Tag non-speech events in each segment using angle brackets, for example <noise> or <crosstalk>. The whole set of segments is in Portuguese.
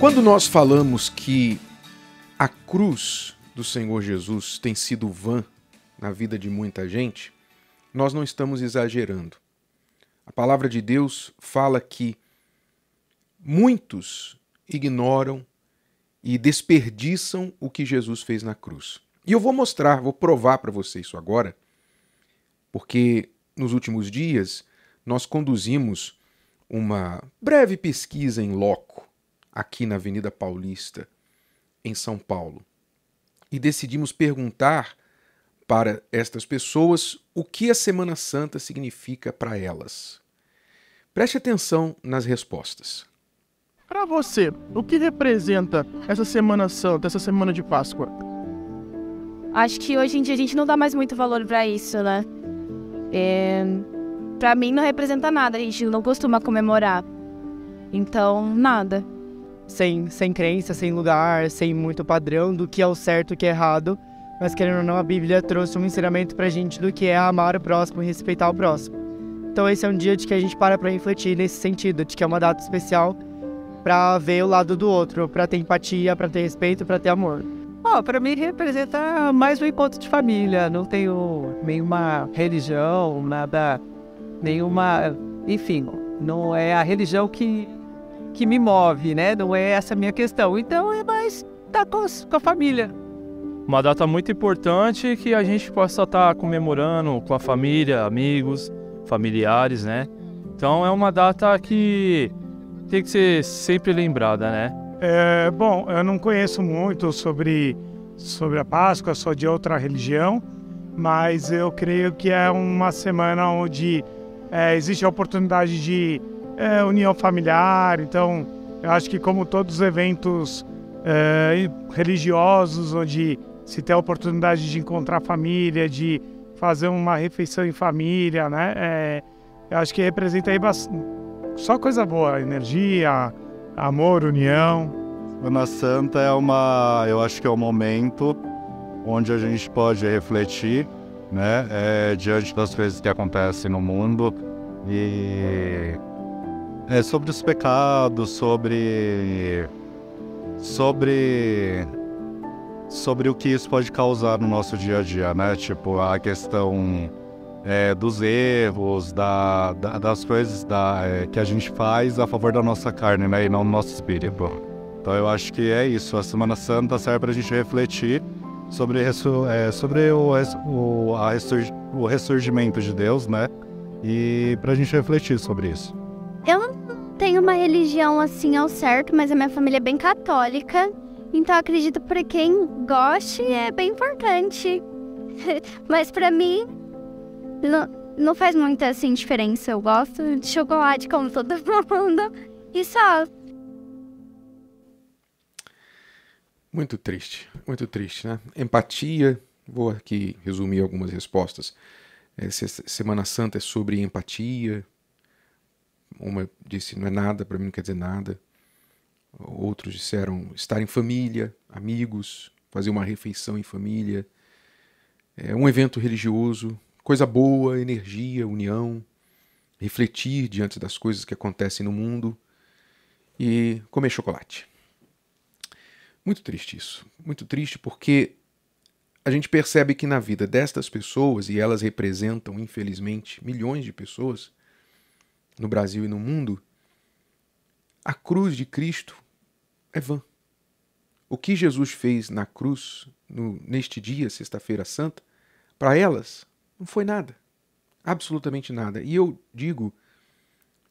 Quando nós falamos que a cruz do Senhor Jesus tem sido vã na vida de muita gente, nós não estamos exagerando. A palavra de Deus fala que muitos ignoram e desperdiçam o que Jesus fez na cruz. E eu vou mostrar, vou provar para você isso agora, porque nos últimos dias nós conduzimos uma breve pesquisa em loco aqui na Avenida Paulista, em São Paulo. E decidimos perguntar para estas pessoas o que a Semana Santa significa para elas. Preste atenção nas respostas. Para você, o que representa essa Semana Santa, essa semana de Páscoa? Acho que hoje em dia a gente não dá mais muito valor para isso, né? É... Para mim não representa nada, a gente não costuma comemorar. Então, nada. Sem, sem crença, sem lugar, sem muito padrão do que é o certo e o que é errado. Mas querendo ou não, a Bíblia trouxe um ensinamento pra gente do que é amar o próximo e respeitar o próximo. Então esse é um dia de que a gente para para refletir nesse sentido, de que é uma data especial para ver o lado do outro, para ter empatia, para ter respeito, para ter amor. Oh, para mim representa mais um encontro de família. Não tenho nenhuma religião, nada, nenhuma, enfim, não é a religião que que me move, né? Não é essa a minha questão. Então é mais estar tá com, com a família. Uma data muito importante que a gente possa estar tá comemorando com a família, amigos, familiares, né? Então é uma data que tem que ser sempre lembrada, né? É, bom, eu não conheço muito sobre, sobre a Páscoa, sou de outra religião, mas eu creio que é uma semana onde é, existe a oportunidade de é, união familiar. Então, eu acho que, como todos os eventos é, religiosos, onde se tem a oportunidade de encontrar família, de fazer uma refeição em família, né? É, eu acho que representa aí só coisa boa, energia, amor, união. Semana Santa é uma, eu acho que é um momento onde a gente pode refletir, né, é, diante das coisas que acontecem no mundo e é sobre os pecados, sobre sobre sobre o que isso pode causar no nosso dia a dia, né? Tipo a questão é, dos erros, da, da, das coisas da, é, que a gente faz a favor da nossa carne, né, e não do nosso espírito. Então eu acho que é isso. A Semana Santa serve para a gente refletir sobre, é, sobre o, o, a o ressurgimento de Deus, né? E para a gente refletir sobre isso. Eu não tenho uma religião assim ao certo, mas a minha família é bem católica. Então acredito para quem goste é bem importante. <laughs> mas para mim não, não faz muita assim diferença. Eu gosto de chocolate como todo <laughs> mundo e só. Muito triste, muito triste, né? Empatia. Vou aqui resumir algumas respostas. Essa Semana Santa é sobre empatia. Uma disse não é nada, para mim não quer dizer nada. Outros disseram estar em família, amigos, fazer uma refeição em família. É um evento religioso, coisa boa, energia, união, refletir diante das coisas que acontecem no mundo e comer chocolate. Muito triste isso. Muito triste porque a gente percebe que na vida destas pessoas, e elas representam, infelizmente, milhões de pessoas no Brasil e no mundo, a cruz de Cristo é vã. O que Jesus fez na cruz, no, neste dia, Sexta-feira Santa, para elas não foi nada. Absolutamente nada. E eu digo,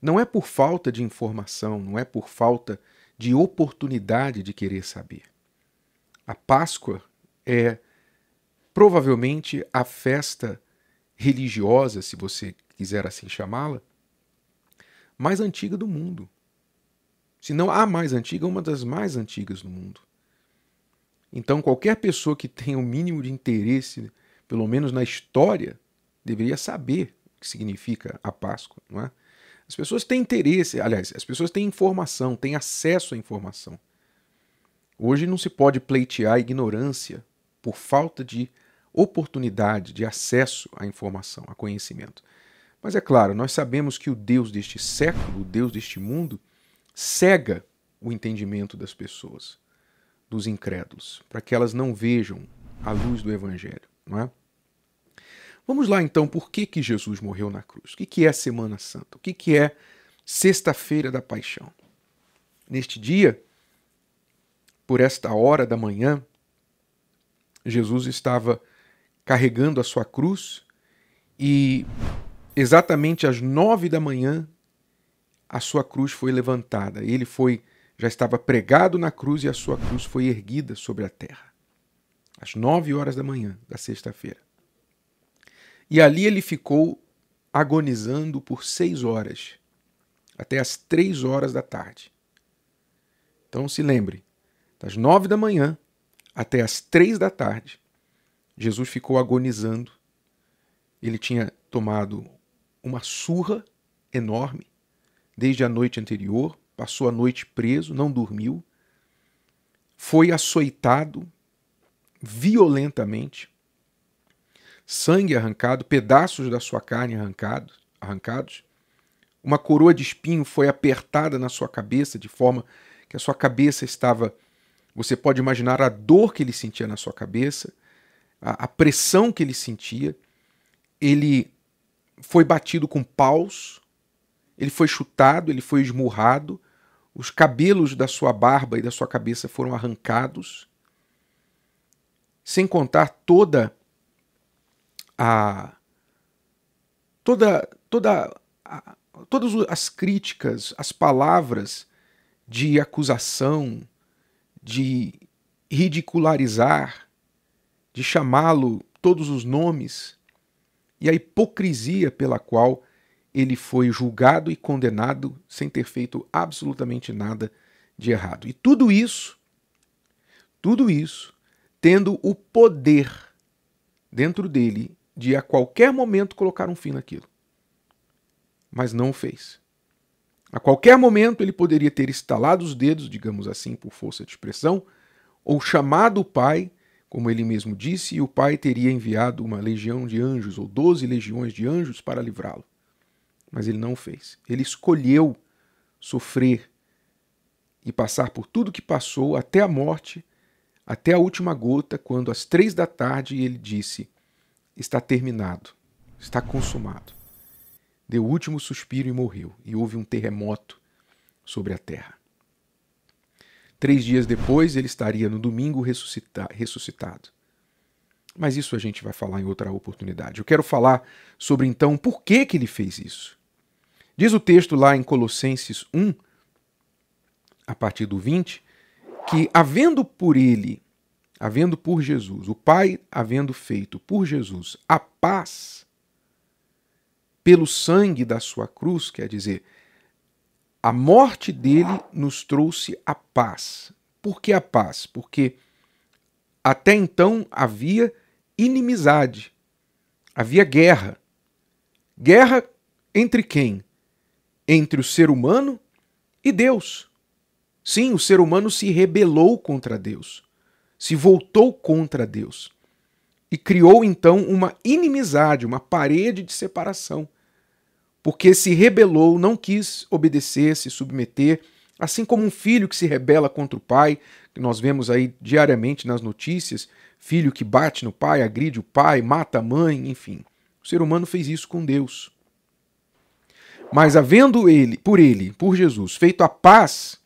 não é por falta de informação, não é por falta de oportunidade de querer saber. A Páscoa é provavelmente a festa religiosa, se você quiser assim chamá-la, mais antiga do mundo. Se não a mais antiga, uma das mais antigas do mundo. Então, qualquer pessoa que tenha o mínimo de interesse pelo menos na história, deveria saber o que significa a Páscoa, não é? As pessoas têm interesse, aliás, as pessoas têm informação, têm acesso à informação. Hoje não se pode pleitear a ignorância por falta de oportunidade, de acesso à informação, a conhecimento. Mas é claro, nós sabemos que o Deus deste século, o Deus deste mundo, cega o entendimento das pessoas, dos incrédulos, para que elas não vejam a luz do Evangelho, não é? Vamos lá então, por que, que Jesus morreu na cruz? O que, que é Semana Santa? O que, que é Sexta-feira da Paixão? Neste dia, por esta hora da manhã, Jesus estava carregando a sua cruz e exatamente às nove da manhã a sua cruz foi levantada. Ele foi já estava pregado na cruz e a sua cruz foi erguida sobre a terra. Às nove horas da manhã da sexta-feira. E ali ele ficou agonizando por seis horas, até as três horas da tarde. Então se lembre, das nove da manhã até as três da tarde, Jesus ficou agonizando. Ele tinha tomado uma surra enorme desde a noite anterior, passou a noite preso, não dormiu, foi açoitado violentamente, sangue arrancado, pedaços da sua carne arrancados, arrancados. Uma coroa de espinho foi apertada na sua cabeça de forma que a sua cabeça estava. Você pode imaginar a dor que ele sentia na sua cabeça, a, a pressão que ele sentia. Ele foi batido com paus, ele foi chutado, ele foi esmurrado, os cabelos da sua barba e da sua cabeça foram arrancados, sem contar toda a toda toda a, todas as críticas, as palavras de acusação, de ridicularizar, de chamá-lo todos os nomes e a hipocrisia pela qual ele foi julgado e condenado sem ter feito absolutamente nada de errado. E tudo isso, tudo isso, tendo o poder dentro dele de a qualquer momento colocar um fim naquilo. Mas não o fez. A qualquer momento ele poderia ter estalado os dedos, digamos assim, por força de expressão, ou chamado o pai como ele mesmo disse, o Pai teria enviado uma legião de anjos, ou doze legiões de anjos, para livrá-lo. Mas ele não fez. Ele escolheu sofrer e passar por tudo que passou até a morte, até a última gota, quando às três da tarde ele disse: Está terminado, está consumado. Deu o último suspiro e morreu, e houve um terremoto sobre a terra. Três dias depois, ele estaria no domingo ressuscita ressuscitado. Mas isso a gente vai falar em outra oportunidade. Eu quero falar sobre então por que, que ele fez isso. Diz o texto lá em Colossenses 1, a partir do 20, que havendo por ele, havendo por Jesus, o Pai havendo feito por Jesus a paz pelo sangue da sua cruz, quer dizer, a morte dele nos trouxe a paz. Por que a paz? Porque até então havia inimizade, havia guerra. Guerra entre quem? Entre o ser humano e Deus. Sim, o ser humano se rebelou contra Deus, se voltou contra Deus e criou então uma inimizade, uma parede de separação porque se rebelou, não quis obedecer, se submeter, assim como um filho que se rebela contra o pai, que nós vemos aí diariamente nas notícias, filho que bate no pai, agride o pai, mata a mãe, enfim. O ser humano fez isso com Deus. Mas havendo ele, por ele, por Jesus, feito a paz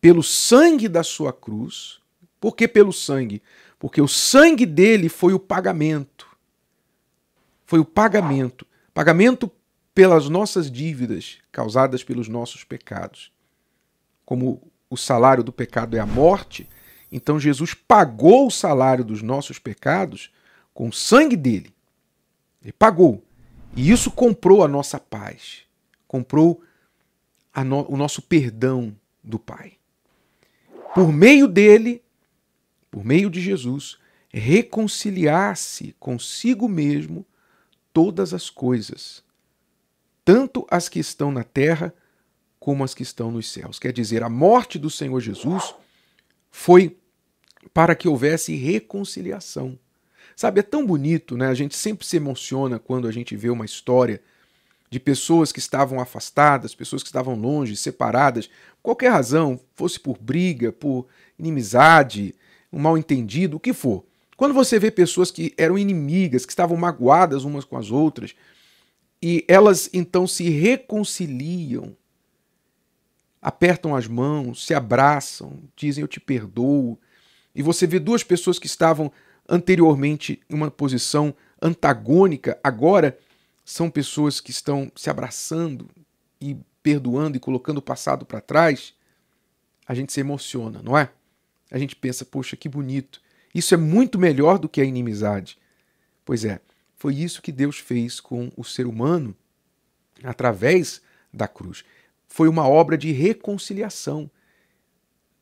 pelo sangue da sua cruz, por que pelo sangue? Porque o sangue dele foi o pagamento. Foi o pagamento. Pagamento pelas nossas dívidas causadas pelos nossos pecados. Como o salário do pecado é a morte, então Jesus pagou o salário dos nossos pecados com o sangue dele. Ele pagou. E isso comprou a nossa paz, comprou no, o nosso perdão do Pai. Por meio dele, por meio de Jesus, reconciliar-se consigo mesmo todas as coisas, tanto as que estão na terra como as que estão nos céus. Quer dizer, a morte do Senhor Jesus foi para que houvesse reconciliação. Sabe, é tão bonito, né? A gente sempre se emociona quando a gente vê uma história de pessoas que estavam afastadas, pessoas que estavam longe, separadas, qualquer razão, fosse por briga, por inimizade, um mal entendido, o que for. Quando você vê pessoas que eram inimigas, que estavam magoadas umas com as outras, e elas então se reconciliam, apertam as mãos, se abraçam, dizem eu te perdoo, e você vê duas pessoas que estavam anteriormente em uma posição antagônica, agora são pessoas que estão se abraçando e perdoando e colocando o passado para trás, a gente se emociona, não é? A gente pensa, poxa, que bonito. Isso é muito melhor do que a inimizade. Pois é, foi isso que Deus fez com o ser humano através da cruz. Foi uma obra de reconciliação.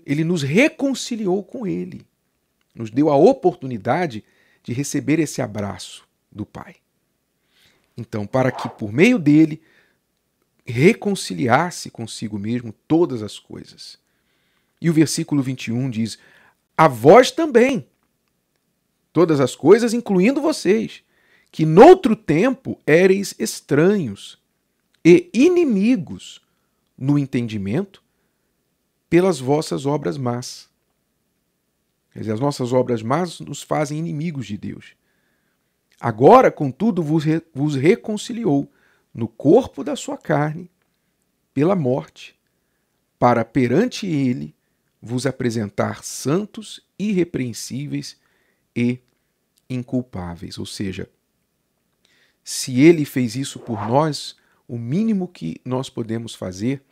Ele nos reconciliou com Ele, nos deu a oportunidade de receber esse abraço do Pai. Então, para que por meio dele reconciliasse consigo mesmo todas as coisas. E o versículo 21 diz: A vós também, todas as coisas, incluindo vocês, que noutro tempo éreis estranhos e inimigos no entendimento pelas vossas obras más. Quer dizer, as nossas obras más nos fazem inimigos de Deus. Agora, contudo, vos, re, vos reconciliou no corpo da sua carne pela morte, para perante ele vos apresentar santos, irrepreensíveis e inculpáveis. Ou seja, se ele fez isso por nós, o mínimo que nós podemos fazer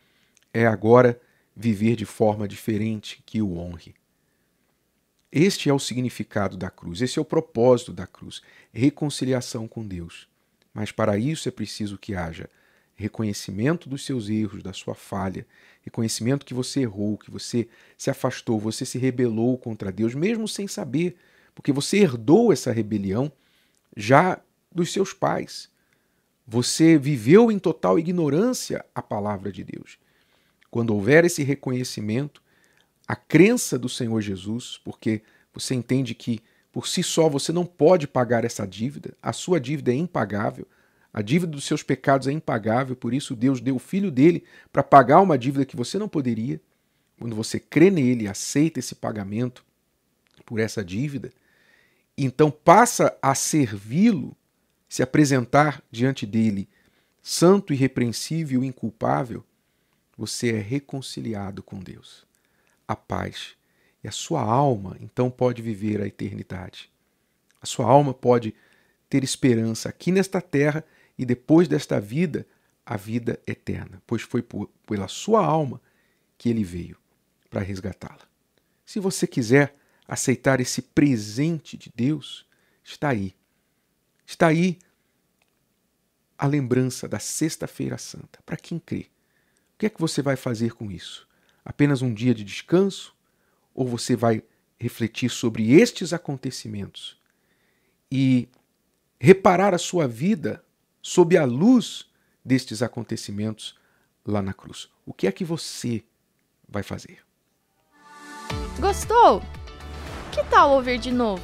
é agora viver de forma diferente que o honre. Este é o significado da cruz, esse é o propósito da cruz, reconciliação com Deus. Mas para isso é preciso que haja reconhecimento dos seus erros, da sua falha, reconhecimento que você errou, que você se afastou, você se rebelou contra Deus, mesmo sem saber, porque você herdou essa rebelião já dos seus pais. Você viveu em total ignorância a palavra de Deus. Quando houver esse reconhecimento, a crença do Senhor Jesus, porque você entende que por si só você não pode pagar essa dívida, a sua dívida é impagável, a dívida dos seus pecados é impagável, por isso Deus deu o filho dele para pagar uma dívida que você não poderia. Quando você crê nele, aceita esse pagamento por essa dívida, então passa a servi-lo, se apresentar diante dele santo, irrepreensível, inculpável, você é reconciliado com Deus. A paz e a sua alma então pode viver a eternidade. A sua alma pode ter esperança aqui nesta terra e depois desta vida, a vida eterna, pois foi por, pela sua alma que ele veio para resgatá-la. Se você quiser aceitar esse presente de Deus, está aí. Está aí a lembrança da Sexta-feira Santa. Para quem crê, o que é que você vai fazer com isso? Apenas um dia de descanso? ou você vai refletir sobre estes acontecimentos e reparar a sua vida sob a luz destes acontecimentos lá na cruz. O que é que você vai fazer? Gostou? Que tal ouvir de novo?